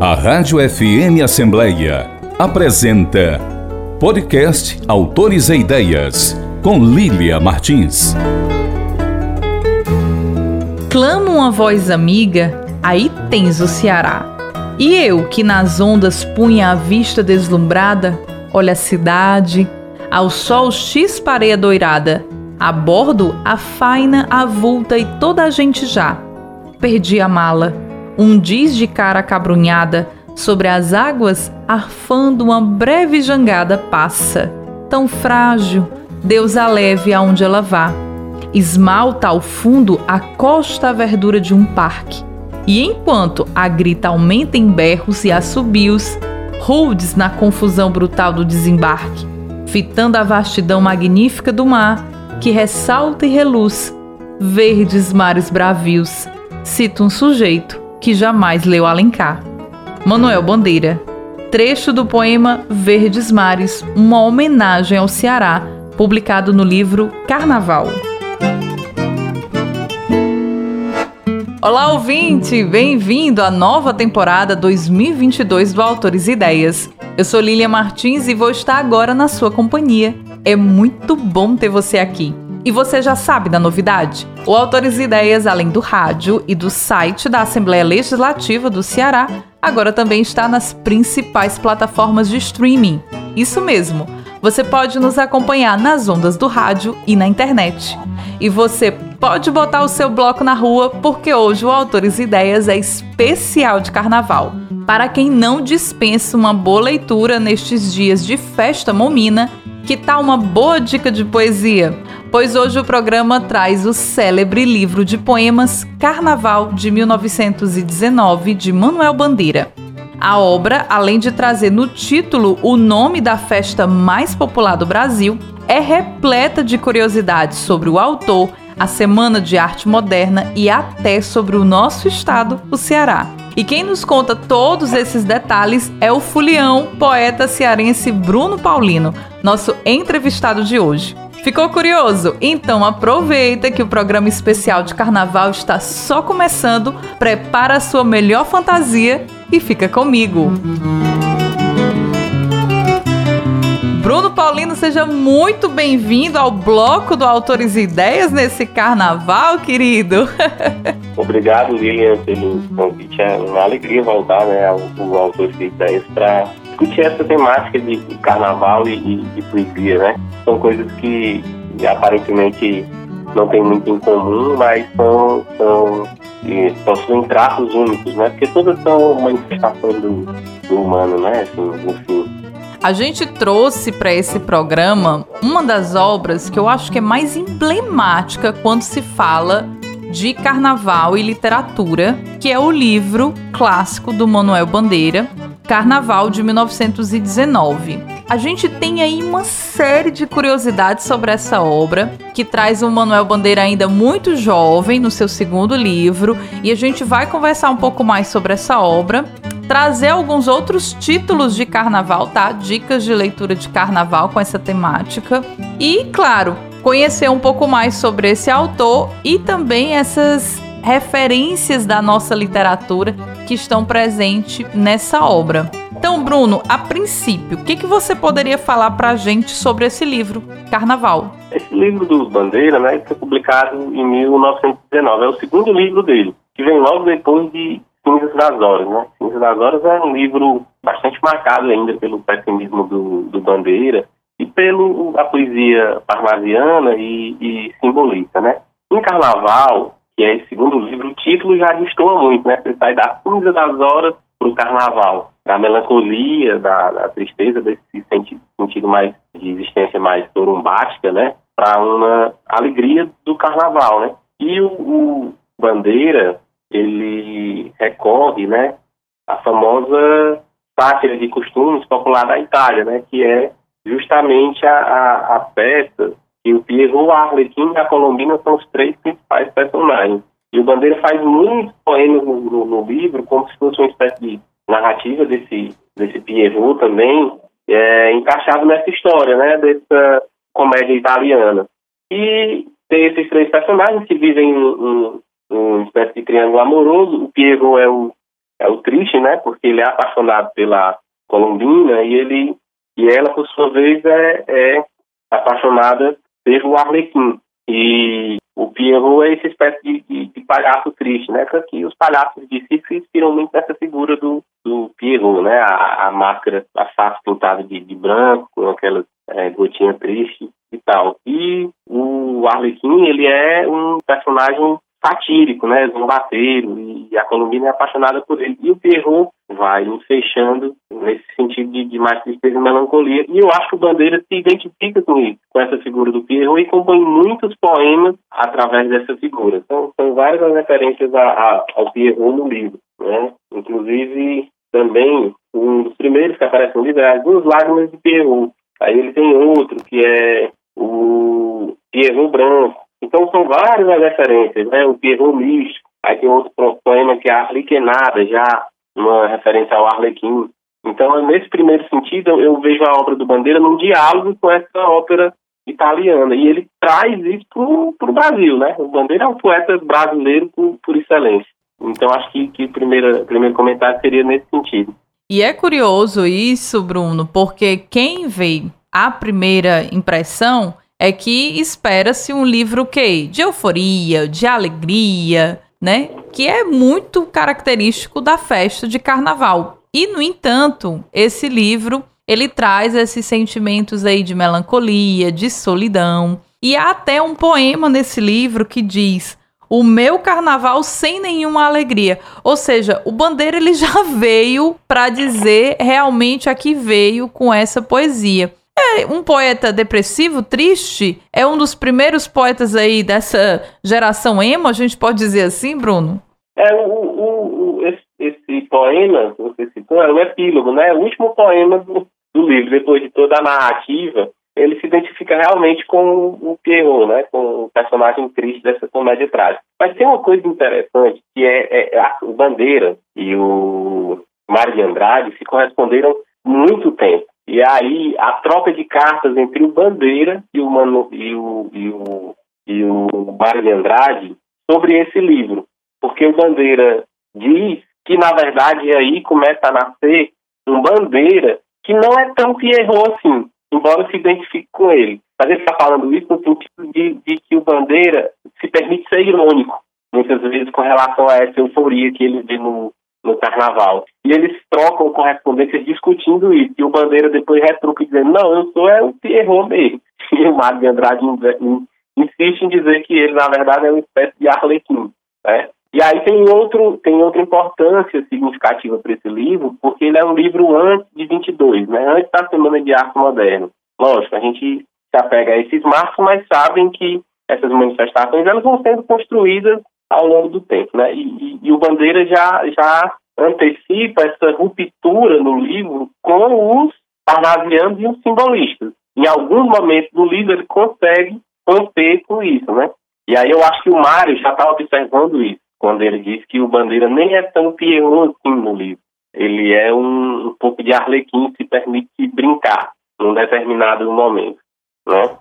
A Rádio FM Assembleia apresenta Podcast Autores e Ideias, com Lília Martins. Clama uma voz amiga, aí tens o Ceará. E eu, que nas ondas punha a vista deslumbrada, olha a cidade, ao sol chispareia doirada, a bordo a faina avulta e toda a gente já. Perdi a mala, um diz de cara cabrunhada, sobre as águas, arfando uma breve jangada passa. Tão frágil, Deus a leve aonde ela vá. Esmalta ao fundo a costa a verdura de um parque. E enquanto a grita aumenta em berros e assobios, rudes na confusão brutal do desembarque, fitando a vastidão magnífica do mar, que ressalta e reluz, verdes mares bravios, cita um sujeito que jamais leu Alencar. Manuel Bandeira. Trecho do poema Verdes Mares, uma homenagem ao Ceará, publicado no livro Carnaval. Olá, ouvinte! Bem-vindo à nova temporada 2022 do Autores e Ideias. Eu sou Lília Martins e vou estar agora na sua companhia. É muito bom ter você aqui. E você já sabe da novidade? O Autores e Ideias, além do rádio e do site da Assembleia Legislativa do Ceará, agora também está nas principais plataformas de streaming. Isso mesmo, você pode nos acompanhar nas ondas do rádio e na internet. E você pode botar o seu bloco na rua, porque hoje o Autores e Ideias é especial de carnaval. Para quem não dispensa uma boa leitura nestes dias de festa momina, que tal uma boa dica de poesia? Pois hoje o programa traz o célebre livro de poemas Carnaval de 1919 de Manuel Bandeira. A obra, além de trazer no título o nome da festa mais popular do Brasil, é repleta de curiosidades sobre o autor, a Semana de Arte Moderna e até sobre o nosso estado, o Ceará. E quem nos conta todos esses detalhes é o fulião poeta cearense Bruno Paulino, nosso entrevistado de hoje. Ficou curioso? Então aproveita que o programa especial de carnaval está só começando, prepara a sua melhor fantasia e fica comigo. Bruno Paulino, seja muito bem-vindo ao bloco do Autores e Ideias nesse carnaval, querido. Obrigado, Lilian, pelo convite. É uma alegria voltar né, ao, ao Autores e Ideias para discutir essa temática de, carnaval e, e, de poesia, né? São coisas que aparentemente não tem muito em comum, mas são, são e possuem traços únicos, né? Porque todas são manifestações do, do humano, né? Assim, enfim. A gente trouxe para esse programa uma das obras que eu acho que é mais emblemática quando se fala de carnaval e literatura, que é o livro clássico do Manuel Bandeira, Carnaval de 1919. A gente tem aí uma série de curiosidades sobre essa obra, que traz o Manuel Bandeira ainda muito jovem no seu segundo livro, e a gente vai conversar um pouco mais sobre essa obra, trazer alguns outros títulos de carnaval, tá? Dicas de leitura de carnaval com essa temática. E, claro, conhecer um pouco mais sobre esse autor e também essas referências da nossa literatura que estão presentes nessa obra. Então, Bruno, a princípio, o que, que você poderia falar para a gente sobre esse livro, Carnaval? Esse livro do Bandeira, né, foi publicado em 1919, é o segundo livro dele, que vem logo depois de Cinzas das Horas, né? Cinzas das Horas é um livro bastante marcado ainda pelo pessimismo do, do Bandeira e pelo a poesia parnasiana e, e simbolista, né? Em Carnaval, que é esse segundo livro, o título já destoa muito, né? Você sai da cinza das horas para o carnaval, da melancolia, da, da tristeza, desse sentido, mais de existência mais torumbática, né? Para uma alegria do carnaval, né? E o, o Bandeira, ele recorre, né? A famosa sátira de costumes popular da Itália, né? Que é justamente a, a, a e o Pierrot, a Arlequim e a Colombina são os três principais personagens. E o Bandeira faz muitos poemas no, no, no, livro, como se fosse uma espécie de narrativa desse, desse Pierrot também, é, encaixado nessa história, né, dessa comédia italiana. E tem esses três personagens que vivem em, em, em uma espécie de triângulo amoroso. O Pierrot é o, é o triste, né? Porque ele é apaixonado pela Colombina e ele e ela, por sua vez, é, é apaixonada pelo Arlequim. E o Pierrot é essa espécie de, de, de palhaço triste, né? Que os palhaços de circo se inspiram muito nessa figura do, do Pierrot, né? A, a máscara, a face pintada de, de branco, com aquelas é, gotinhas tristes e tal. E o Arlequim, ele é um personagem satírico, né, zombateiro, e a Colombina é apaixonada por ele. E o Pierrot vai fechando nesse de, de mais tristeza e melancolia. E eu acho que o Bandeira se identifica com isso, com essa figura do Pierrot, e compõe muitos poemas através dessa figura. Então, são várias as referências a, a, ao Pierrot no livro, né? Inclusive, também, um dos primeiros que aparece no livro é As Duas Lágrimas de Pierrot. Aí ele tem outro, que é o Pierrot Branco, então são várias as referências, né? O Pierrot Místico, aí tem outro poema que é Arlequenada, já uma referência ao Arlequim. Então, nesse primeiro sentido, eu vejo a obra do Bandeira num diálogo com essa ópera italiana. E ele traz isso para o Brasil, né? O Bandeira é um poeta brasileiro por, por excelência. Então, acho que, que o primeiro, primeiro comentário seria nesse sentido. E é curioso isso, Bruno, porque quem vê a primeira impressão é que espera-se um livro que de euforia, de alegria, né? Que é muito característico da festa de carnaval. E no entanto, esse livro ele traz esses sentimentos aí de melancolia, de solidão. E há até um poema nesse livro que diz: "O meu carnaval sem nenhuma alegria". Ou seja, o Bandeira ele já veio para dizer realmente a que veio com essa poesia. É um poeta depressivo, triste, é um dos primeiros poetas aí dessa geração emo, a gente pode dizer assim, Bruno? É, o, o, esse, poema que você citou é o epílogo, né? O último poema do, do livro, depois de toda a narrativa, ele se identifica realmente com o Pierrot, né? Com o personagem triste dessa comédia trágica. Mas tem uma coisa interessante, que é, é a, Bandeira e o Mário de Andrade se corresponderam muito tempo. E aí a troca de cartas entre o Bandeira e o, Mano, e o, e o, e o Mário de Andrade sobre esse livro. Porque o Bandeira diz que, na verdade, aí começa a nascer um Bandeira que não é tão Pierrot assim, embora se identifique com ele. Mas ele está falando isso no sentido de, de que o Bandeira se permite ser irônico, muitas vezes com relação a essa euforia que ele vê no, no carnaval. E eles trocam correspondências discutindo isso. E o Bandeira depois retruca dizendo, não, eu sou é o Pierrot mesmo. E o Mário de Andrade insiste em dizer que ele, na verdade, é uma espécie de arlequim. Né? E aí tem, outro, tem outra importância significativa para esse livro, porque ele é um livro antes de 22, né? antes da Semana de Arte Moderno. Lógico, a gente se apega a esses marcos, mas sabem que essas manifestações elas vão sendo construídas ao longo do tempo, né? E, e, e, o Bandeira já, já antecipa essa ruptura no livro com os parnasianos e os simbolistas. Em alguns momentos do livro ele consegue romper com isso, né? E aí eu acho que o Mário já está observando isso, quando ele diz que o Bandeira nem é tão Pierrot assim no livro. Ele é um, um pouco de arlequim, se permite brincar num determinado momento, né?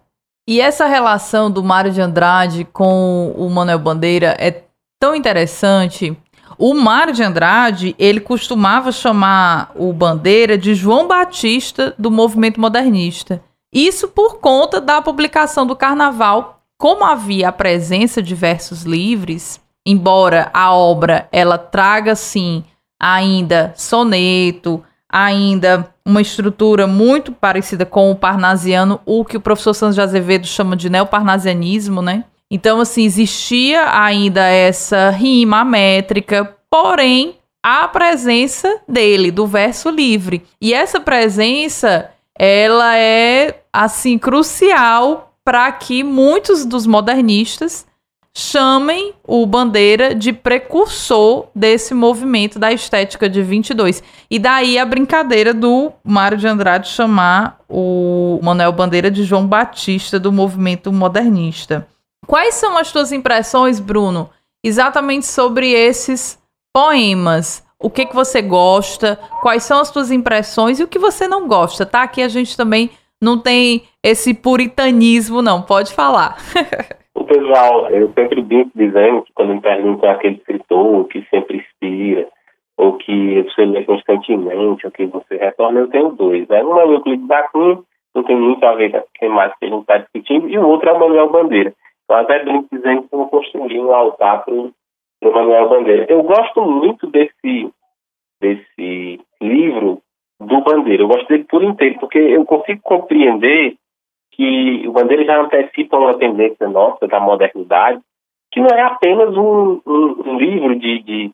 E essa relação do Mário de Andrade com o Manuel Bandeira é tão interessante. O Mário de Andrade, ele costumava chamar o Bandeira de João Batista do movimento modernista. Isso por conta da publicação do Carnaval. Como havia a presença de versos livres, embora a obra ela traga sim ainda soneto, ainda uma estrutura muito parecida com o parnasiano, o que o professor Santos de Azevedo chama de neoparnasianismo, né? Então, assim, existia ainda essa rima métrica, porém, a presença dele, do verso livre. E essa presença, ela é, assim, crucial para que muitos dos modernistas chamem o Bandeira de precursor desse movimento da estética de 22. E daí a brincadeira do Mário de Andrade chamar o Manuel Bandeira de João Batista do movimento modernista. Quais são as tuas impressões, Bruno, exatamente sobre esses poemas? O que que você gosta? Quais são as tuas impressões e o que você não gosta, tá? Aqui a gente também não tem esse puritanismo, não. Pode falar. Pessoal, eu sempre brinco dizendo que quando me perguntam aquele escritor que sempre inspira, ou que você lê constantemente, ou que você retorna, eu tenho dois. Né? Um é o Euclides da Cunha, não tem muito a ver com mais que a gente está discutindo, e o outro é o Manuel Bandeira. Então, até brinco dizendo que eu vou construir um altar para o Manuel Bandeira. Eu gosto muito desse, desse livro do Bandeira. Eu gosto dele por inteiro, porque eu consigo compreender que o Bandeira já antecipa uma tendência nossa da modernidade, que não é apenas um, um, um livro de, de,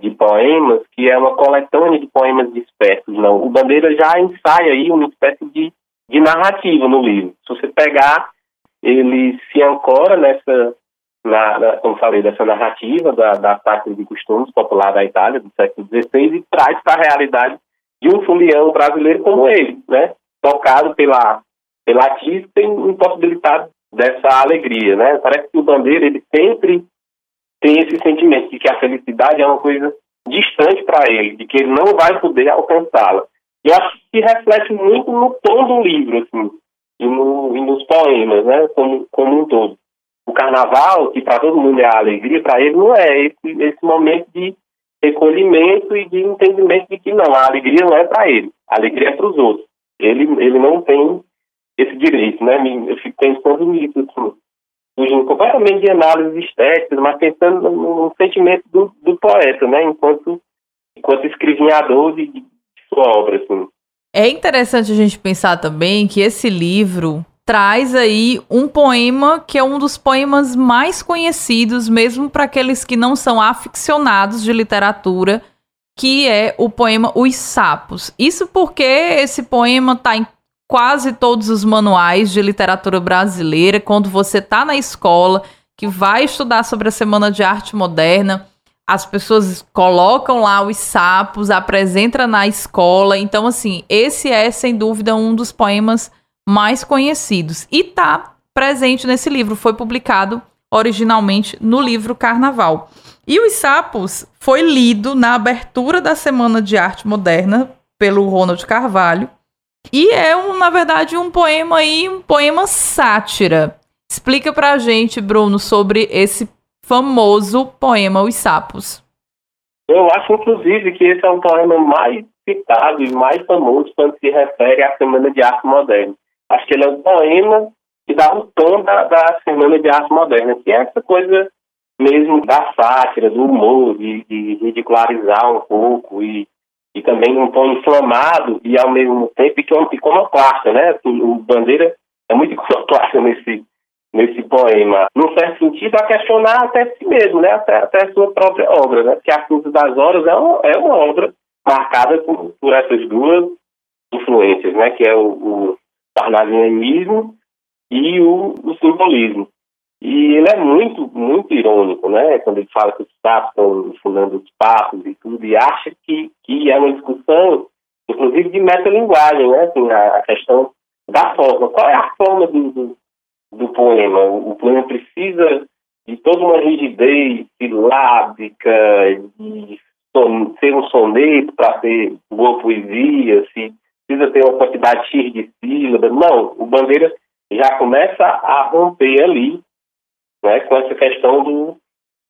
de, poemas, que é uma coletânea de poemas dispersos, não. O Bandeira já ensaia aí uma espécie de, de narrativa no livro. Se você pegar, ele se ancora nessa, na, na, como falei, dessa narrativa da, da prática de costumes popular da Itália do século XVI e traz para a realidade de um fuliano brasileiro como ele, né? Tocado pela, pela artista e impossibilitado dessa alegria, né? Parece que o Bandeira, ele sempre tem esse sentimento de que a felicidade é uma coisa distante para ele, de que ele não vai poder alcançá-la. E acho que reflete muito no tom do livro, assim, e, no, e nos poemas, né? Como, como um todo. O carnaval, que para todo mundo é a alegria, para ele não é esse, esse momento de recolhimento e de entendimento de que não, a alegria não é para ele, a alegria é para os outros. Ele, ele não tem esse direito, né? Eu fico pensando nisso, assim, fugindo completamente de análises estéticas, mas pensando no, no sentimento do, do, poeta, né? Enquanto, enquanto escrevinhador de, de sua obra, assim. É interessante a gente pensar também que esse livro traz aí um poema que é um dos poemas mais conhecidos, mesmo para aqueles que não são aficionados de literatura, que é o poema Os Sapos. Isso porque esse poema está em quase todos os manuais de literatura brasileira, quando você está na escola, que vai estudar sobre a Semana de Arte Moderna, as pessoas colocam lá os sapos, apresentam na escola. Então, assim, esse é, sem dúvida, um dos poemas mais conhecidos. E tá presente nesse livro, foi publicado originalmente no livro Carnaval. E Os Sapos foi lido na abertura da Semana de Arte Moderna pelo Ronald Carvalho. E é, um, na verdade, um poema aí, um poema sátira. Explica pra gente, Bruno, sobre esse famoso poema Os Sapos. Eu acho, inclusive, que esse é o poema mais citado e mais famoso quando se refere à Semana de Arte Moderna. Acho que ele é um poema que dá o tom da, da Semana de Arte Moderna, que é essa coisa mesmo da sátira, do humor, de, de ridicularizar um pouco e, e também um tom inflamado e ao mesmo tempo iconoclasta, né? Assim, o Bandeira é muito iconoclasta nesse, nesse poema, num certo sentido, a questionar até si mesmo, né? Até, até a sua própria obra, né? Porque A Cruz das Horas é uma, é uma obra marcada por, por essas duas influências, né? Que é o, o parnasianismo e o, o, simbolismo. E ele é muito, muito irônico, né? Quando ele fala que os papos estão fundando os papos e tudo, e acha que, que é uma discussão, inclusive de metalinguagem, né? Assim, a, a questão da forma. Qual é a forma do, do, do poema? O, o, poema precisa de toda uma rigidez silábica, de son, ser um soneto para ser boa poesia, se precisa ter uma quantidade X de sílabas. Não, o Bandeira já começa a romper ali né, com essa questão do,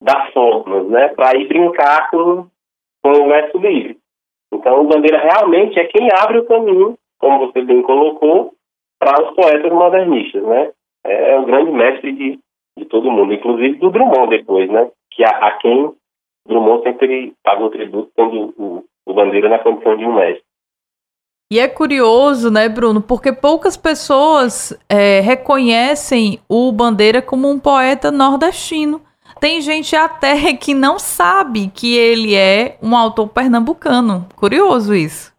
das formas, né, para ir brincar com, com o verso livre. Então, o Bandeira realmente é quem abre o caminho, como você bem colocou, para os poetas modernistas, né? É, é o grande mestre de, de todo mundo, inclusive do Drummond depois, né? Que a, a quem Drummond sempre pagou tributo tendo o, o Bandeira na condição de um mestre. E é curioso, né, Bruno, porque poucas pessoas é, reconhecem o Bandeira como um poeta nordestino. Tem gente até que não sabe que ele é um autor pernambucano. Curioso isso.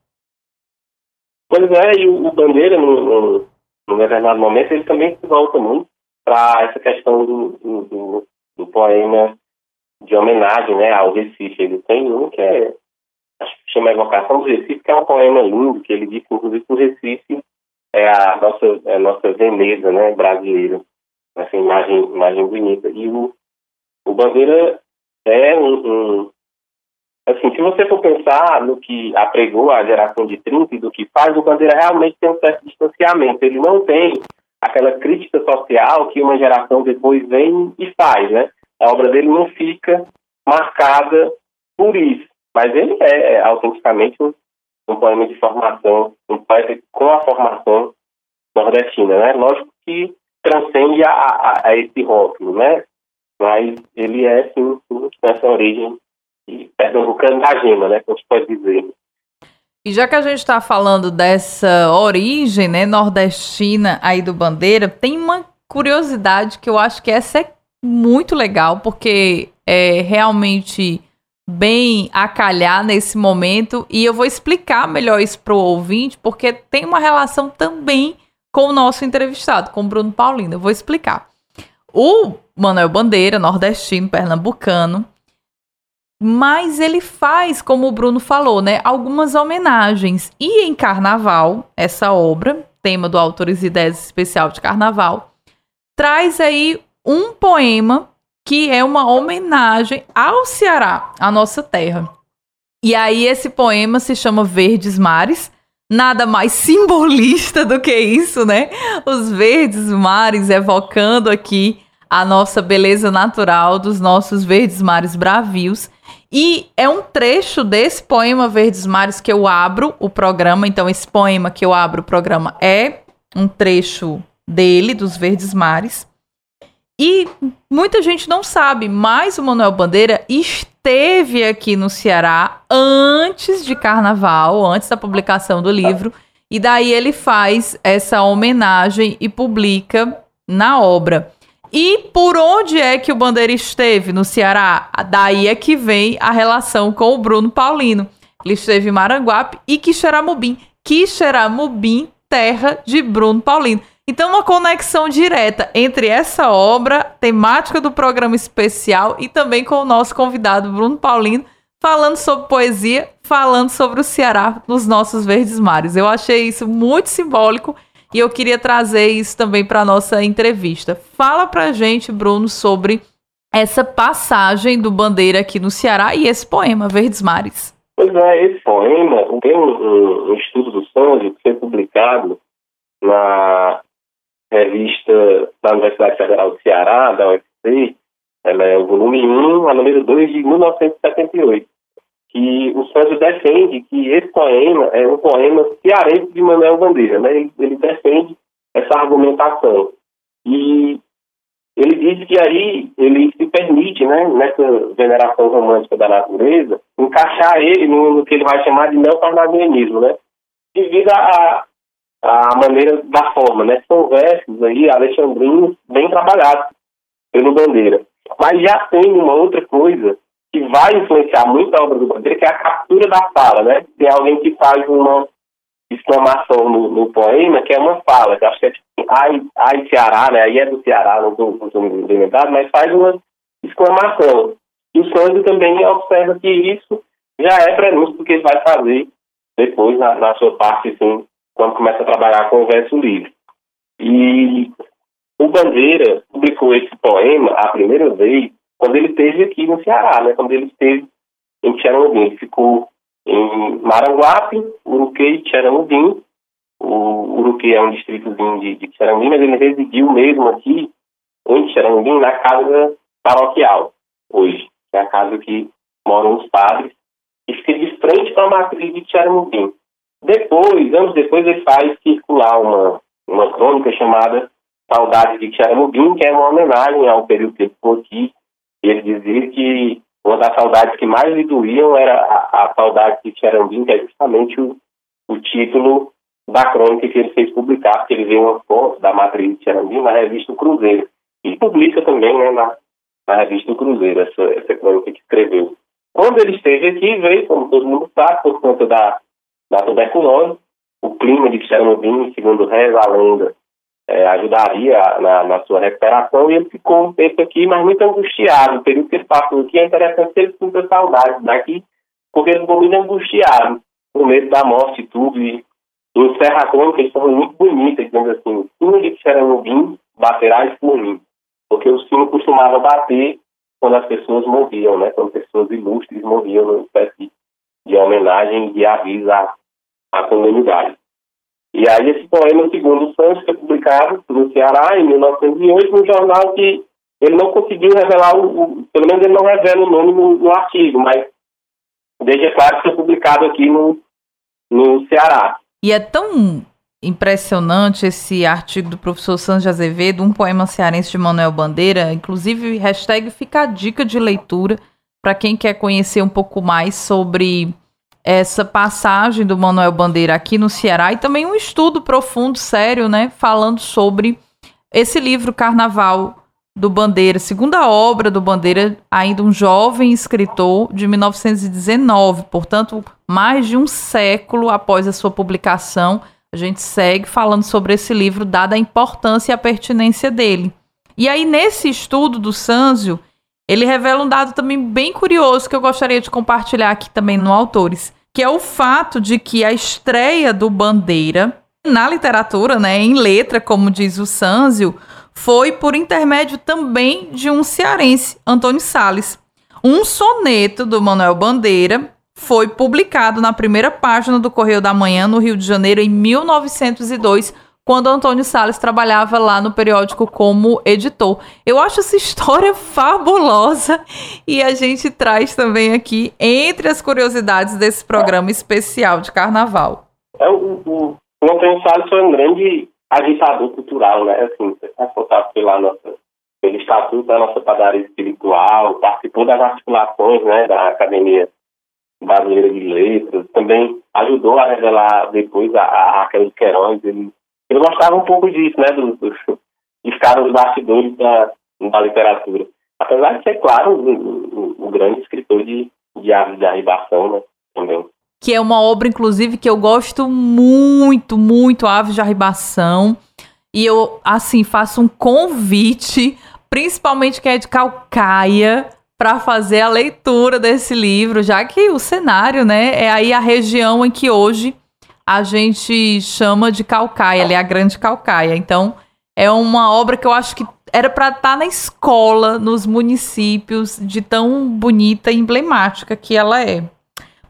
Pois é, e o Bandeira, no, no determinado momento, ele também se volta muito para essa questão do, do, do, do poema de homenagem né, ao Recife. Ele tem um que é chama Evocação do Recife, que é um poema lindo, que ele diz que, inclusive, que o Recife é a nossa, é a nossa Veneza né, brasileira. Essa imagem, imagem bonita. E o, o Bandeira é um, um, Assim, se você for pensar no que apregou a geração de 30 e do que faz, o Bandeira realmente tem um certo distanciamento. Ele não tem aquela crítica social que uma geração depois vem e faz, né? A obra dele não fica marcada por isso. Mas ele é, é autenticamente um, um poema de formação, um poeta com a formação nordestina, né? Lógico que transcende a, a, a esse rótulo, né? Mas ele é, sim, sim essa origem pernambucana da gema, né? Como se pode dizer. E já que a gente está falando dessa origem, né, nordestina aí do Bandeira, tem uma curiosidade que eu acho que essa é muito legal, porque é realmente bem a calhar nesse momento e eu vou explicar melhor isso para o ouvinte, porque tem uma relação também com o nosso entrevistado, com o Bruno Paulino. Eu vou explicar. O Manuel Bandeira, nordestino, pernambucano, mas ele faz, como o Bruno falou, né, algumas homenagens. E em Carnaval, essa obra, tema do Autores e Ideias Especial de Carnaval, traz aí um poema que é uma homenagem ao Ceará, a nossa terra. E aí esse poema se chama Verdes Mares. Nada mais simbolista do que isso, né? Os verdes mares evocando aqui a nossa beleza natural dos nossos verdes mares bravios. E é um trecho desse poema Verdes Mares que eu abro o programa. Então, esse poema que eu abro o programa é um trecho dele, dos Verdes Mares. E muita gente não sabe, mas o Manuel Bandeira esteve aqui no Ceará antes de carnaval, antes da publicação do livro, e daí ele faz essa homenagem e publica na obra. E por onde é que o Bandeira esteve no Ceará? Daí é que vem a relação com o Bruno Paulino. Ele esteve em Maranguape e Quixeramobim. Quixeramobim, terra de Bruno Paulino. Então, uma conexão direta entre essa obra, temática do programa especial, e também com o nosso convidado Bruno Paulino, falando sobre poesia, falando sobre o Ceará nos nossos verdes mares. Eu achei isso muito simbólico e eu queria trazer isso também para nossa entrevista. Fala para gente, Bruno, sobre essa passagem do Bandeira aqui no Ceará e esse poema, Verdes Mares. Pois é, esse poema tem um, um estudo do Sandy que foi publicado na revista da Universidade Federal do Ceará, da UFC, ela é o volume 1, a número 2 de 1978, que o Sérgio defende que esse poema é um poema cearense de Manuel Bandeira, né? ele, ele defende essa argumentação. E ele diz que aí ele se permite, né, nessa veneração romântica da natureza, encaixar ele no, no que ele vai chamar de neocarnavianismo, né? Devido a, a maneira da forma, né? São versos aí, alexandrinos, bem trabalhados pelo Bandeira. Mas já tem uma outra coisa que vai influenciar muito a obra do Bandeira, que é a captura da fala, né? Tem alguém que faz uma exclamação no, no poema, que é uma fala, que acho que é tipo, ai, ai Ceará, né? Aí é do Ceará, não estou lembrado, mas faz uma exclamação. E o Sandro também observa que isso já é prenúncio do que ele vai fazer depois na, na sua parte, assim, quando começa a trabalhar com o verso livre. E o Bandeira publicou esse poema a primeira vez quando ele esteve aqui no Ceará, né? Quando ele esteve em Tcheranubim. Ele ficou em Maranguape, Uruquê e Tcheranubim. O Uruquê é um distritozinho de, de Tcheranubim, mas ele residiu mesmo aqui em Tcheranubim, na casa paroquial, hoje. Que é a casa que moram os padres. E fica de frente para a matriz de Tcheranubim. Depois, anos depois, ele faz circular uma, uma crônica chamada Saudades de Xaramubim, que é uma homenagem ao período que ele ficou aqui. Ele dizia que uma das saudades que mais lhe doíam era a, a saudade de Xaramubim, que é justamente o, o título da crônica que ele fez publicar, porque ele vê uma foto da matriz de Xaramubim na revista Cruzeiro. E publica também né, na, na revista Cruzeiro, essa, essa crônica que escreveu. Quando ele esteve aqui, veio, como todo mundo sabe, por conta da da tuberculose. O clima de Chernobyl, segundo reza a lenda, é, ajudaria na, na, sua recuperação e ele ficou um tempo aqui, mas muito angustiado. O período que ele passou aqui é interessante que ele sinta saudade daqui, porque ele ficou muito angustiado, com medo da morte e tudo. E a crônica, eles são muito bonitas, dizendo assim: o sino de Chernobyl baterás por mim. Porque o sino costumava bater quando as pessoas morriam, né? Quando pessoas ilustres morriam numa espécie de homenagem e aviso à, à comunidade. E aí esse poema, segundo Santos, foi publicado no Ceará em 1908, num jornal que ele não conseguiu revelar, o, pelo menos ele não revela o nome no, no artigo, mas desde, claro, ser publicado aqui no, no Ceará. E é tão impressionante esse artigo do professor Santos Azevedo, um poema cearense de Manuel Bandeira, inclusive hashtag fica a dica de leitura para quem quer conhecer um pouco mais sobre essa passagem do Manuel Bandeira aqui no Ceará e também um estudo profundo, sério, né, falando sobre esse livro Carnaval do Bandeira, segunda obra do Bandeira, ainda um jovem escritor de 1919, portanto, mais de um século após a sua publicação, a gente segue falando sobre esse livro, dada a importância e a pertinência dele. E aí, nesse estudo do Sanzio, ele revela um dado também bem curioso que eu gostaria de compartilhar aqui também no Autores, que é o fato de que a estreia do Bandeira na literatura, né, em letra, como diz o Sanzio, foi por intermédio também de um cearense, Antônio Sales. Um soneto do Manuel Bandeira foi publicado na primeira página do Correio da Manhã, no Rio de Janeiro, em 1902, quando Antônio Salles trabalhava lá no periódico como editor. Eu acho essa história fabulosa e a gente traz também aqui entre as curiosidades desse programa especial de carnaval. É, o, o, o Antônio Salles foi um grande agitador cultural, né? Assim, responsável pela nossa, pelo estatuto da nossa padaria espiritual, participou das articulações né, da Academia Brasileira de Letras, também ajudou a revelar depois a, a Raquel de Queiroz. Ele, ele gostava um pouco disso, né? Do, do, de ficar nos bastidores da, da literatura. Apesar de ser, claro, o grande escritor de, de aves de arribação, né? Também que é uma obra, inclusive, que eu gosto muito, muito, Aves de Arribação. E eu, assim, faço um convite, principalmente quem é de Calcaia, para fazer a leitura desse livro, já que o cenário, né, é aí a região em que hoje a gente chama de Calcaia, é a Grande Calcaia. Então, é uma obra que eu acho que era para estar tá na escola, nos municípios, de tão bonita e emblemática que ela é.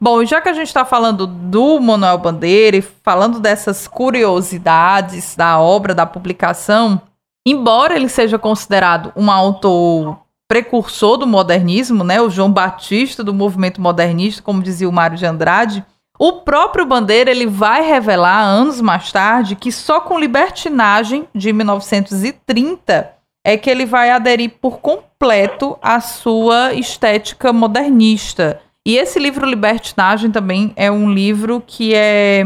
Bom, já que a gente está falando do Manuel Bandeira e falando dessas curiosidades da obra, da publicação, embora ele seja considerado um autor precursor do modernismo, né, o João Batista do movimento modernista, como dizia o Mário de Andrade, o próprio Bandeira ele vai revelar anos mais tarde que só com Libertinagem de 1930 é que ele vai aderir por completo à sua estética modernista e esse livro Libertinagem também é um livro que é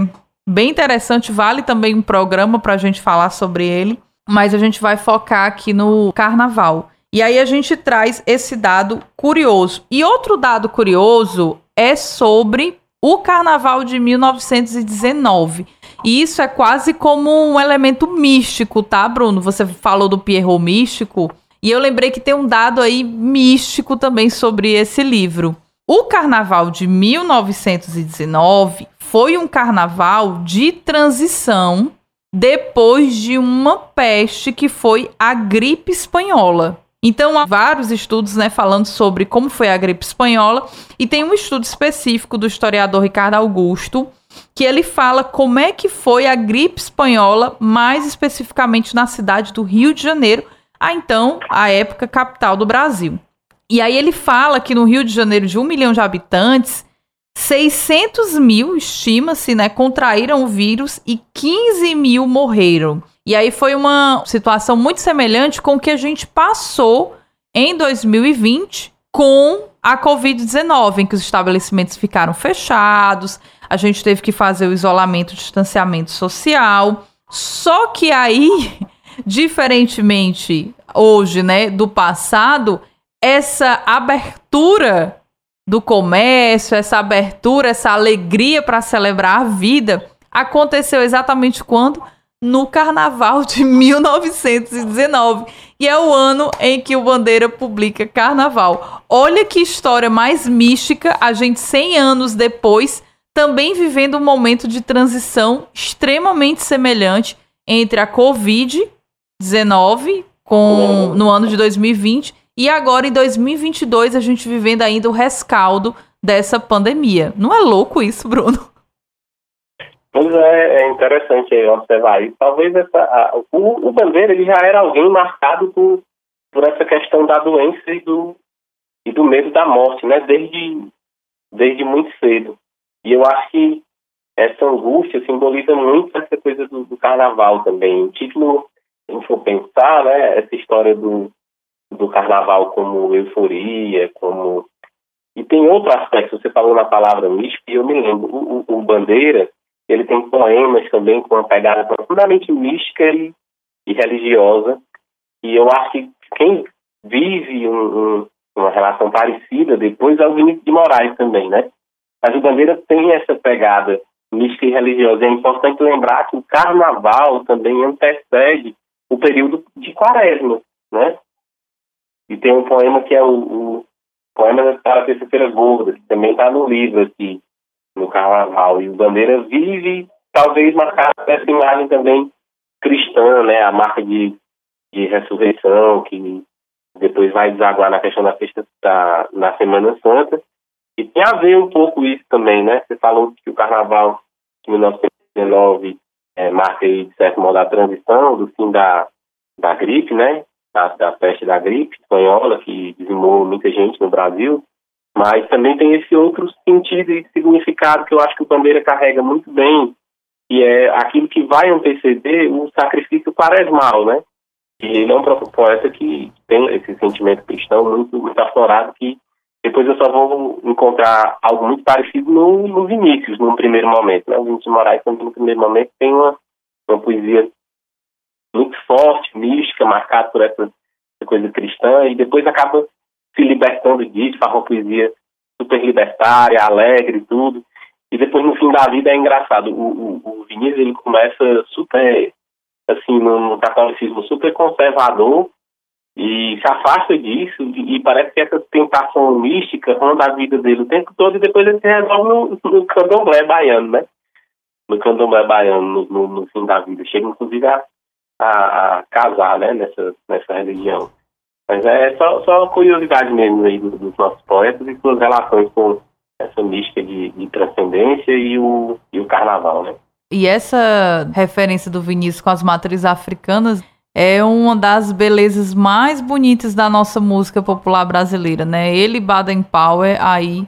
bem interessante, vale também um programa para a gente falar sobre ele, mas a gente vai focar aqui no carnaval. E aí a gente traz esse dado curioso. E outro dado curioso é sobre o carnaval de 1919. E isso é quase como um elemento místico, tá, Bruno? Você falou do Pierrot místico. E eu lembrei que tem um dado aí místico também sobre esse livro. O carnaval de 1919 foi um carnaval de transição depois de uma peste que foi a gripe espanhola. Então, há vários estudos né, falando sobre como foi a gripe espanhola, e tem um estudo específico do historiador Ricardo Augusto, que ele fala como é que foi a gripe espanhola, mais especificamente na cidade do Rio de Janeiro, a então a época capital do Brasil. E aí ele fala que no Rio de Janeiro, de um milhão de habitantes, 600 mil, estima-se, né, contraíram o vírus e 15 mil morreram. E aí foi uma situação muito semelhante com o que a gente passou em 2020 com a Covid-19, em que os estabelecimentos ficaram fechados, a gente teve que fazer o isolamento, o distanciamento social. Só que aí, diferentemente hoje, né, do passado, essa abertura do comércio, essa abertura, essa alegria para celebrar a vida aconteceu exatamente quando? No carnaval de 1919. E é o ano em que o Bandeira publica Carnaval. Olha que história mais mística, a gente 100 anos depois, também vivendo um momento de transição extremamente semelhante entre a Covid-19 com no ano de 2020 e agora, em 2022, a gente vivendo ainda o rescaldo dessa pandemia. Não é louco isso, Bruno? Pois é, é interessante observar isso. Talvez essa, a, o, o Bandeira ele já era alguém marcado por, por essa questão da doença e do, e do medo da morte, né? Desde, desde muito cedo. E eu acho que essa angústia simboliza muito essa coisa do, do carnaval também. O título, se a gente for pensar, né, essa história do, do carnaval como euforia, como. E tem outro aspecto, você falou na palavra mística, e eu me lembro, o, o, o Bandeira, ele tem poemas também com uma pegada profundamente mística e, e religiosa, e eu acho que quem vive um, um, uma relação parecida depois é o Vinícius de Moraes também, né? Mas o Bandeira tem essa pegada mística e religiosa. É importante lembrar que o carnaval também antecede o período de quaresma, né? E tem um poema que é o, o poema da Terça-feira Gorda, que também está no livro aqui, no carnaval. E o Bandeira vive, talvez, marcado essa imagem também cristã, né? A marca de, de ressurreição, que depois vai desaguar na questão da festa da, na Semana Santa. E tem a ver um pouco isso também, né? Você falou que o carnaval de 1919 é, marca, aí, de certo modo, a transição do fim da, da gripe, né? Da, da peste da gripe espanhola, que dizimou muita gente no Brasil. Mas também tem esse outro sentido e significado que eu acho que o Bandeira carrega muito bem, que é aquilo que vai anteceder o sacrifício quaresmal, né? E ele é um poeta que tem esse sentimento cristão muito, muito aflorado, que depois eu só vou encontrar algo muito parecido no, no Vinícius, num primeiro momento. Né? O Vinícius Moraes, no primeiro momento, tem uma, uma poesia muito forte, mística, marcada por essa coisa cristã, e depois acaba se libertando disso, poesia super libertária, alegre e tudo. E depois, no fim da vida, é engraçado. O, o, o Vinícius, ele começa super assim, num catolicismo super conservador e se afasta disso e parece que essa tentação mística ronda a vida dele o tempo todo e depois ele se resolve no, no candomblé baiano, né? No candomblé baiano, no, no, no fim da vida. Chega, inclusive, a, a, a, casar, né? Nessa, nessa religião. Mas é só, só curiosidade mesmo aí dos, dos nossos poetas e suas relações com essa mística de, de transcendência e o, e o carnaval, né? E essa referência do Vinícius com as matrizes africanas é uma das belezas mais bonitas da nossa música popular brasileira, né? Ele Baden Powell aí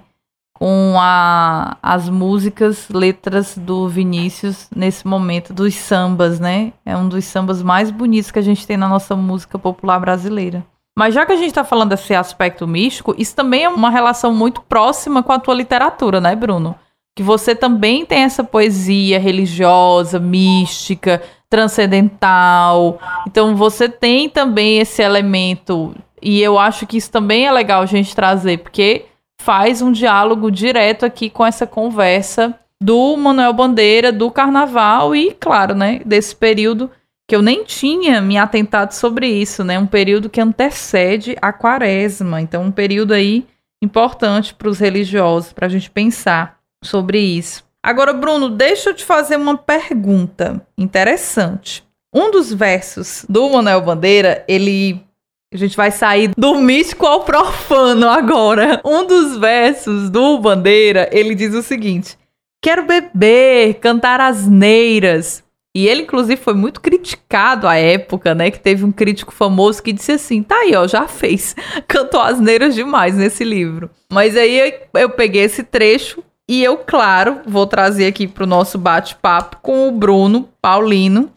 com a, as músicas, letras do Vinícius nesse momento dos sambas, né? É um dos sambas mais bonitos que a gente tem na nossa música popular brasileira. Mas já que a gente está falando desse aspecto místico, isso também é uma relação muito próxima com a tua literatura, né, Bruno? que você também tem essa poesia religiosa, mística, transcendental. Então você tem também esse elemento e eu acho que isso também é legal a gente trazer, porque faz um diálogo direto aqui com essa conversa do Manuel Bandeira, do carnaval e, claro, né, desse período que eu nem tinha me atentado sobre isso, né? Um período que antecede a quaresma. Então, um período aí importante para os religiosos, para a gente pensar sobre isso. Agora, Bruno, deixa eu te fazer uma pergunta interessante. Um dos versos do Manuel Bandeira, ele. A gente vai sair do místico ao profano agora. Um dos versos do Bandeira, ele diz o seguinte: Quero beber, cantar asneiras. E ele, inclusive, foi muito criticado à época, né? Que teve um crítico famoso que disse assim: tá aí, ó, já fez. Cantou asneiras demais nesse livro. Mas aí eu peguei esse trecho e eu, claro, vou trazer aqui para o nosso bate-papo com o Bruno Paulino.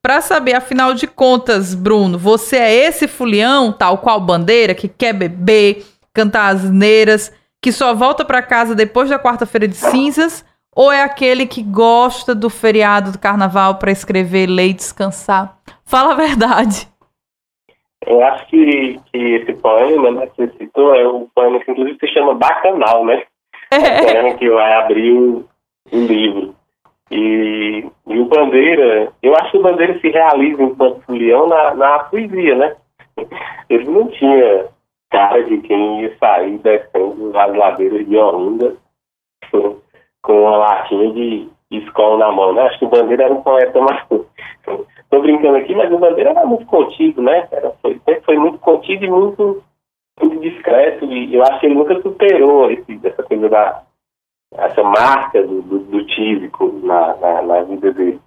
Para saber, afinal de contas, Bruno, você é esse fulião, tal qual bandeira, que quer beber, cantar asneiras, que só volta para casa depois da quarta-feira de cinzas? Ou é aquele que gosta do feriado do carnaval para escrever, ler e descansar? Fala a verdade. Eu acho que, que esse poema né, que você citou é um poema que inclusive se chama Bacanal, né? é. que vai abrir o, o livro. E, e, o Bandeira, eu acho que o Bandeira se realiza enquanto fulião na, na poesia, né? Ele não tinha cara de quem ia sair descendo as ladeiras de Olinda com, uma latinha de escola na mão, né? Acho que o Bandeira era um poeta mais... Tô brincando aqui, mas o Bandeira era muito contido, né? Era, foi, foi muito contido e muito muito discreto e eu acho que ele nunca superou esse, essa coisa da essa marca do, do, do tísico na, na, na, vida dele.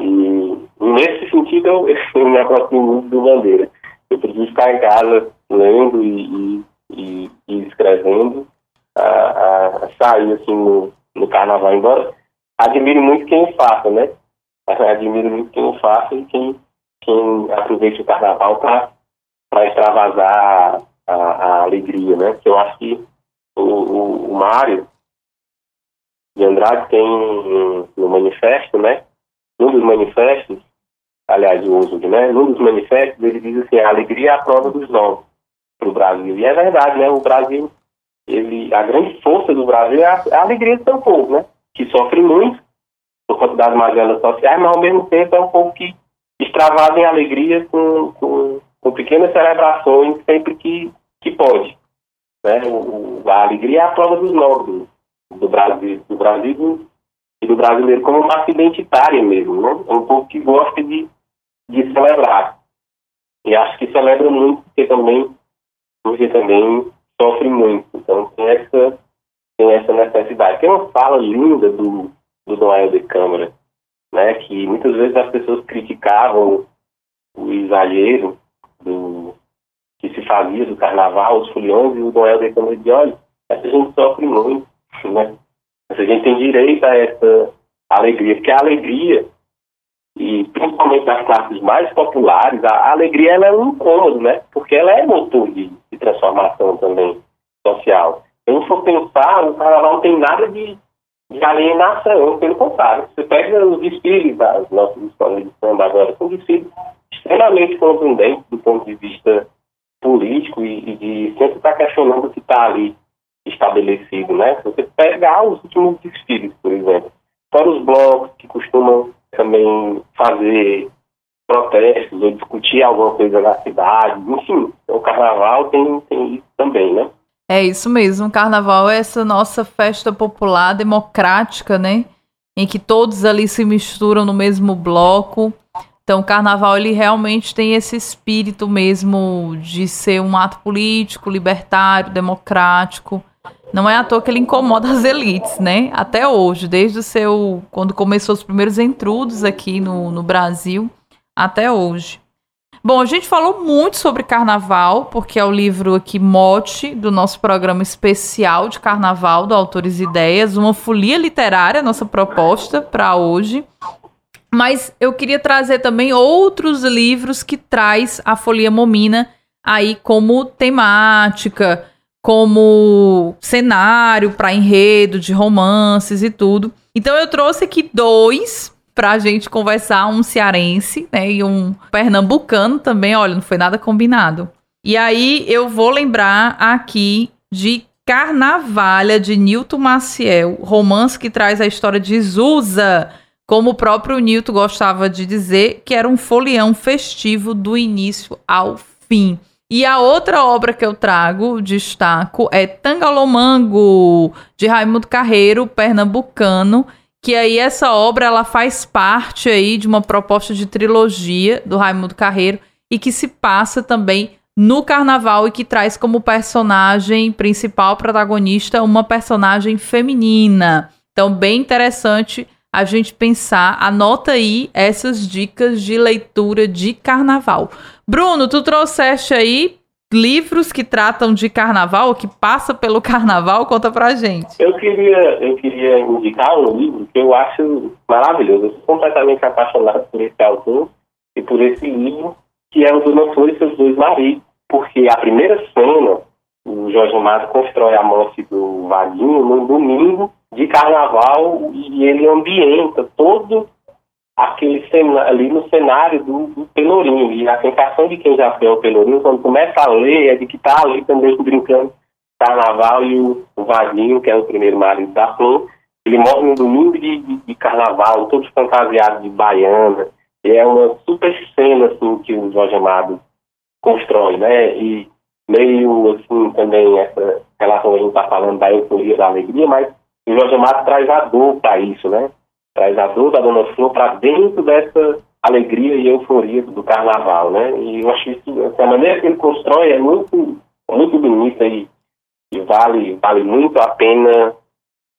E nesse sentido eu, eu me aproximo muito do Bandeira. Eu preciso ficar em casa lendo e, e, e, e escrevendo a, a sair assim no, no carnaval, embora admiro muito quem faça, né? Admiro muito quem faça e quem, quem aproveite o carnaval para extravasar a, a, alegria, né? Que eu acho que o, o, o Mário de Andrade tem no manifesto, né? Num dos manifestos, aliás, o uso, né? Num dos manifestos ele diz assim, a alegria é a prova dos novos para o Brasil. E é verdade, né? O Brasil, ele, a grande força do Brasil é a, é a alegria do seu povo, né? Que sofre muito por conta das mazelas sociais, mas ao mesmo tempo é um povo que extravasa em alegria com, com, com pequenas celebrações sempre que, que pode. Né? O, a alegria é a prova dos nobres do Brasil, do Brasil e do brasileiro como massa identitária mesmo, né? É um povo que gosta de, de celebrar. E acho que celebra muito porque também, porque também sofre muito. Então tem essa, tem essa necessidade. Tem uma fala linda do, do Noel de Câmara, né? Que muitas vezes as pessoas criticavam o exagero do que se fazia do carnaval, os foliões, e o Noel de Câmara de olha, essa gente sofre muito né? Mas a gente tem direito a essa alegria, porque a alegria, e principalmente nas classes mais populares, a, alegria ela é um incômodo, né? Porque ela é motor de, de transformação também social. Se a for pensar, o carnaval não tem nada de, de alienação, pelo contrário. Você pega os desfiles das nossas escolas de samba agora, são desfiles extremamente contundentes do ponto de vista político e, e de sempre estar questionando o que está ali estabelecido, né? Se você pegar os últimos desfiles, por exemplo, para os blocos que costumam também fazer protestos ou discutir alguma coisa na cidade, enfim, o carnaval tem, tem isso também, né? É isso mesmo, o carnaval é essa nossa festa popular democrática, né? Em que todos ali se misturam no mesmo bloco. Então, o carnaval ele realmente tem esse espírito mesmo de ser um ato político, libertário, democrático. Não é à toa que ele incomoda as elites, né? Até hoje, desde o seu. quando começou os primeiros intrudos aqui no, no Brasil, até hoje. Bom, a gente falou muito sobre carnaval, porque é o livro aqui mote do nosso programa especial de carnaval do Autores e Ideias, uma folia literária, nossa proposta para hoje. Mas eu queria trazer também outros livros que traz a Folia Momina aí como temática, como cenário para enredo de romances e tudo. Então eu trouxe aqui dois para a gente conversar, um cearense né, e um pernambucano também. Olha, não foi nada combinado. E aí eu vou lembrar aqui de Carnavalha de Nilton Maciel, romance que traz a história de Zusa, como o próprio Nilton gostava de dizer, que era um folião festivo do início ao fim. E a outra obra que eu trago, destaco, é Tangalomango, de Raimundo Carreiro, pernambucano, que aí essa obra ela faz parte aí de uma proposta de trilogia do Raimundo Carreiro e que se passa também no carnaval e que traz como personagem principal protagonista uma personagem feminina. Então, bem interessante a gente pensar. Anota aí essas dicas de leitura de carnaval. Bruno, tu trouxeste aí livros que tratam de carnaval, que passa pelo carnaval, conta pra gente. Eu queria, eu queria indicar um livro que eu acho maravilhoso. Eu sou completamente apaixonado por esse autor e por esse livro, que é o do Flor e seus dois maridos. Porque a primeira cena, o Jorge Amado constrói a morte do Vaguinho no domingo de carnaval e ele ambienta todo aquele ali no cenário do, do, Pelourinho. E a sensação de quem já foi ao Pelourinho, quando começa a ler, é de que está ali também brincando carnaval e o Vadinho, que é o primeiro marido da Flor, ele morre no domingo de, de, de, carnaval, todos fantasiados de baiana. E é uma super cena assim, que o Jorge Amado constrói, né? E meio assim também essa relação a gente está falando da euforia, da alegria, mas o Jorge Amado traz a dor para isso, né? traz a dor da Dona Flor para dentro dessa alegria e euforia do carnaval, né? E eu acho isso, a maneira que ele constrói é muito, muito bonita e, e vale, vale muito a pena,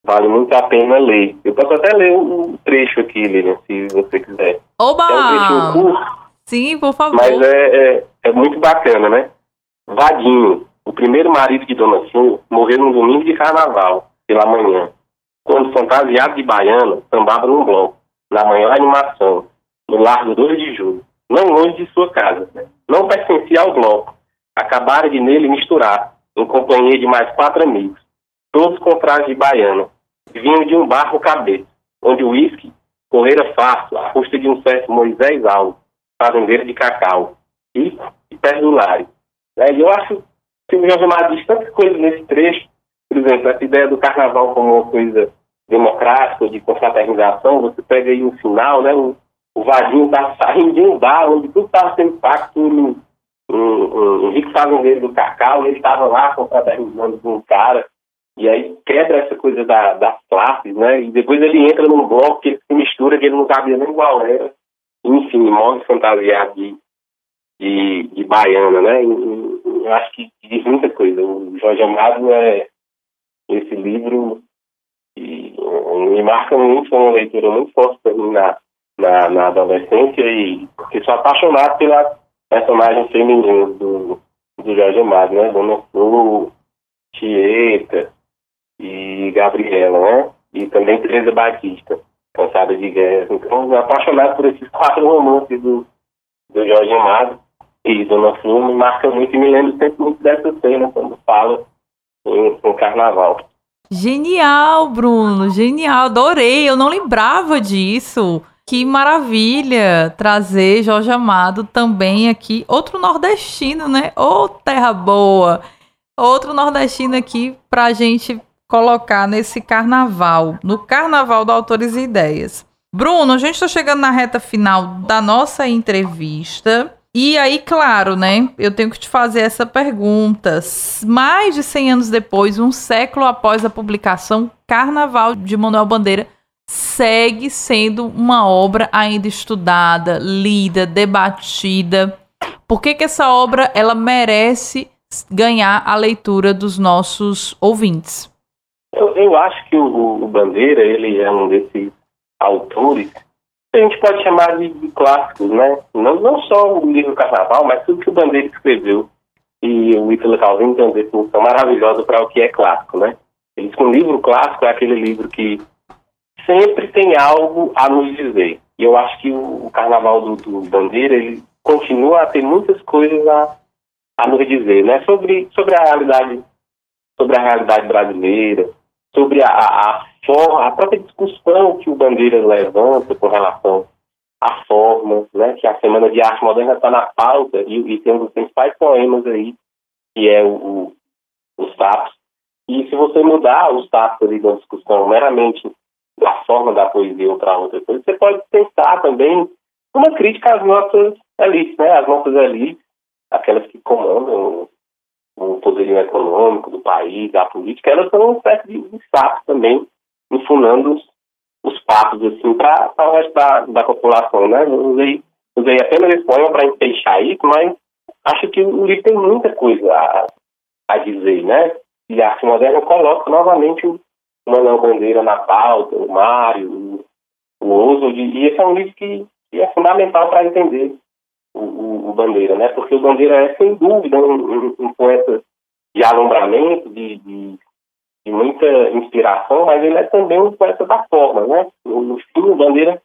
vale muito a pena ler. Eu posso até ler um trecho aqui, Lilian, se você quiser. Oba! É um trecho curto. Sim, por favor. Mas é, é, é muito bacana, né? Vadinho, o primeiro marido de Dona Sim morreu no domingo de carnaval, pela manhã, quando fantasiado de baiana, sambava num bloco, na maior animação, no Largo 2 de Julho, não longe de sua casa. Não pertencia ao bloco. Acabara de nele misturar, em companhia de mais quatro amigos, todos com traje de baiana. Vinham de um barco cabeça, onde o uísque correra fácil à custa de um certo Moisés Alves, fazendeiro de cacau, rico e perdulário. É, eu acho que o Jorge Amado diz tantas coisas nesse trecho, por exemplo, essa ideia do carnaval como uma coisa democrática, de confraternização, você pega aí o final, né, o, o Vadinho está saindo de um bar onde tudo estava sendo pago por um, um, um rico fazendeiro do cacau, ele estava lá confraternizando com um cara, e aí quebra essa coisa da, das classes, né? E depois ele entra num bloco que ele se mistura, que ele não sabia nem qual era. Enfim, morre fantasiado de, de, de baiana, né? E, eu acho que diz muita coisa. O Jorge Amado é esse livro e me marca muito, foi uma leitura muito forte para mim na, na, na, adolescência e porque sou apaixonado pela personagem feminina do, do Jorge Amado, né? Dona Flor, Tieta, e Gabriela, né? E também Teresa Batista, cansada de guerra. Então, apaixonado por esses quatro romances do, do Jorge Amado e Dona Flor me marca muito e me lembro sempre muito dessa cena quando fala em, em carnaval. Genial, Bruno, genial, adorei, eu não lembrava disso. Que maravilha trazer Jorge Amado também aqui, outro nordestino, né? Ô, oh, terra boa! Outro nordestino aqui pra gente colocar nesse carnaval, no carnaval do Autores e Ideias. Bruno, a gente está chegando na reta final da nossa entrevista. E aí, claro, né? Eu tenho que te fazer essa pergunta. Mais de 100 anos depois, um século após a publicação, Carnaval de Manuel Bandeira segue sendo uma obra ainda estudada, lida, debatida. Por que, que essa obra ela merece ganhar a leitura dos nossos ouvintes? Eu, eu acho que o, o, Bandeira, ele é um desses autores a gente pode chamar de, de clássicos, né? Não, não só o livro Carnaval, mas tudo que o Bandeira escreveu. E o Ítalo Calvino tem uma definição maravilhosa para o que é clássico, né? Ele diz que um livro clássico é aquele livro que sempre tem algo a nos dizer. E eu acho que o, Carnaval do, do Bandeira, ele continua a ter muitas coisas a, a nos dizer, né? Sobre, sobre a realidade sobre a realidade brasileira, sobre a, a, forma, a própria discussão que o Bandeira levanta com relação à forma, né, que a Semana de Arte Moderna está na pauta e, e tem um dos principais poemas aí, que é o, o, os tapos. E se você mudar os tapos ali da discussão meramente da forma da poesia ou para outra coisa, você pode pensar também uma crítica às nossas elites, né, às nossas elites, aquelas que comandam o poderio econômico do país, a política, elas são uma espécie de, de sapo também, enfunando os, os assim, para o resto da, da população. Né? Usei, usei apenas esse poema para enfeixar isso, mas acho que o livro tem muita coisa a, a dizer. Né? E a arte moderna coloca novamente o Manuel Bandeira na pauta, o Mário, o, o Oswald, e esse é um livro que, que é fundamental para entender o, o, Bandeira, né? Porque o Bandeira é, sem dúvida, um, um, um poeta de alumbramento, de, de, de, muita inspiração, mas ele é também um poeta da forma, né? No, no fim, o Bandeira,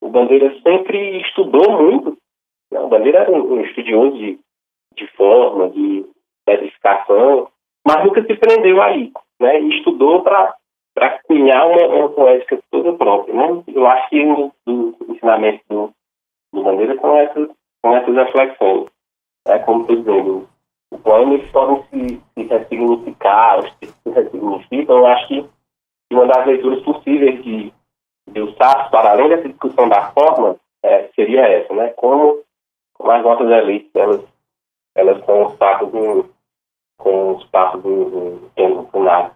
o Bandeira sempre estudou muito. Né? O Bandeira era um, um estudioso de, de forma, de edificação, mas nunca se prendeu aí, né? E estudou para para cunhar uma, uma poética toda própria, né? Eu acho que um dos ensinamentos do, do Bandeira são essas com essas reflexões. É como estou dizendo, o poema eles podem se, se ressignificar, se ressignificam. Eu acho que uma das leituras possíveis de, de para além dessa discussão da forma, é, seria essa, né? Como, como as nossas elites, elas, elas são os passos com os passos do tempo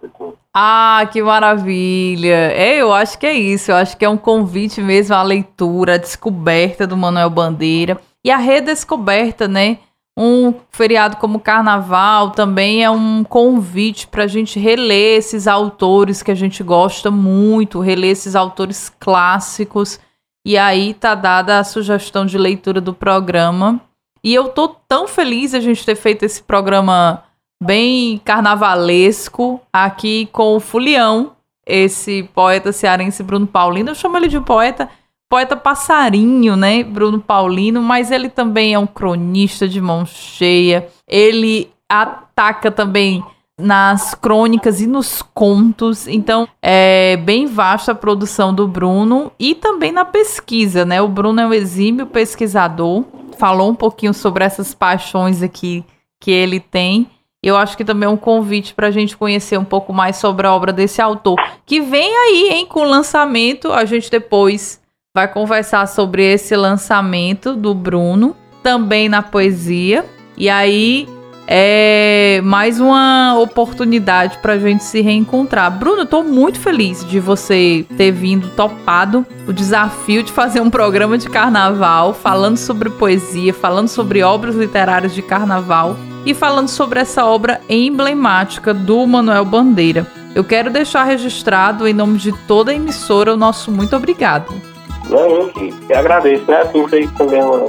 assim. Ah, que maravilha! É, eu acho que é isso. Eu acho que é um convite mesmo à leitura, à descoberta do Manuel Bandeira. E a redescoberta, né? Um feriado como Carnaval também é um convite para a gente reler esses autores que a gente gosta muito, reler esses autores clássicos. E aí tá dada a sugestão de leitura do programa. E eu tô tão feliz a gente ter feito esse programa bem carnavalesco aqui com o Fulião, esse poeta cearense Bruno Paulino. Eu chamo ele de poeta, poeta passarinho, né? Bruno Paulino, mas ele também é um cronista de mão cheia. Ele ataca também nas crônicas e nos contos. Então, é bem vasta a produção do Bruno e também na pesquisa, né? O Bruno é um exímio pesquisador, falou um pouquinho sobre essas paixões aqui que ele tem. Eu acho que também é um convite para a gente conhecer um pouco mais sobre a obra desse autor, que vem aí, hein, com o lançamento. A gente depois vai conversar sobre esse lançamento do Bruno, também na poesia. E aí é mais uma oportunidade para a gente se reencontrar. Bruno, estou muito feliz de você ter vindo topado o desafio de fazer um programa de carnaval, falando sobre poesia, falando sobre obras literárias de carnaval e falando sobre essa obra emblemática do Manuel Bandeira. Eu quero deixar registrado, em nome de toda a emissora, o nosso muito obrigado. Não, eu que, agradeço, né? Assim, foi também uma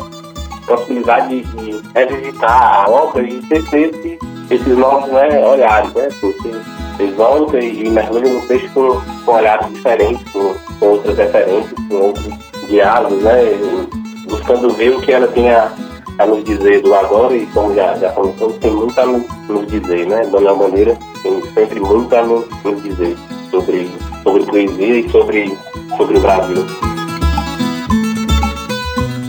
possibilidade de, revisitar a obra e ter esses, esses novos né, olhares, né? Porque vocês voltam e mergulham no texto com, com olhares diferentes, com, com outras referências, com outros diálogos, né? Buscando ver o que ela tinha a nos dizer do agora e como já, já começamos, tem muito a nos, nos dizer, né? Dona Bandeira tem sempre muito a nos, nos dizer sobre, sobre poesia e sobre, sobre o Brasil.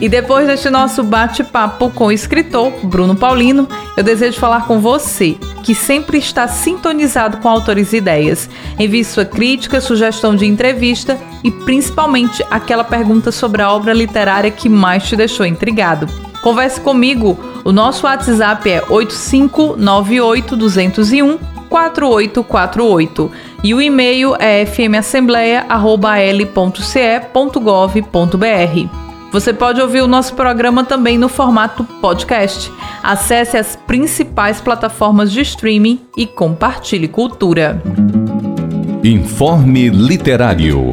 E depois deste nosso bate-papo com o escritor Bruno Paulino, eu desejo falar com você, que sempre está sintonizado com autores e ideias. Envie sua crítica, sugestão de entrevista e principalmente aquela pergunta sobre a obra literária que mais te deixou intrigado. Converse comigo. O nosso WhatsApp é 8598 201 4848 e o e-mail é fmassembleia.l.ce.gov.br. Você pode ouvir o nosso programa também no formato podcast. Acesse as principais plataformas de streaming e compartilhe cultura. Informe Literário.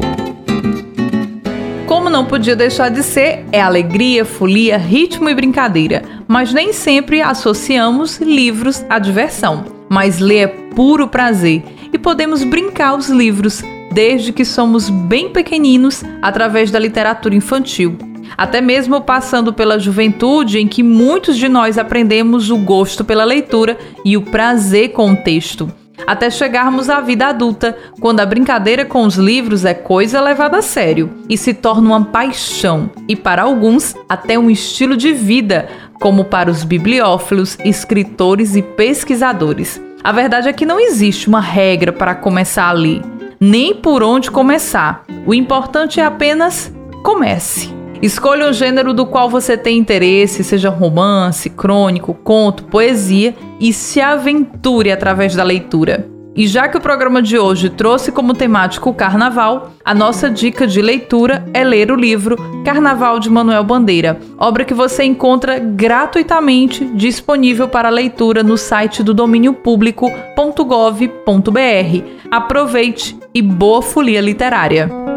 Como não podia deixar de ser, é alegria, folia, ritmo e brincadeira. Mas nem sempre associamos livros à diversão. Mas ler é puro prazer e podemos brincar os livros desde que somos bem pequeninos através da literatura infantil até mesmo passando pela juventude em que muitos de nós aprendemos o gosto pela leitura e o prazer com o texto. Até chegarmos à vida adulta, quando a brincadeira com os livros é coisa levada a sério e se torna uma paixão, e para alguns, até um estilo de vida, como para os bibliófilos, escritores e pesquisadores. A verdade é que não existe uma regra para começar a ler, nem por onde começar. O importante é apenas comece. Escolha o gênero do qual você tem interesse, seja romance, crônico, conto, poesia, e se aventure através da leitura. E já que o programa de hoje trouxe como temático o carnaval, a nossa dica de leitura é ler o livro Carnaval de Manuel Bandeira, obra que você encontra gratuitamente disponível para leitura no site do domínio público.gov.br. Aproveite e boa folia literária!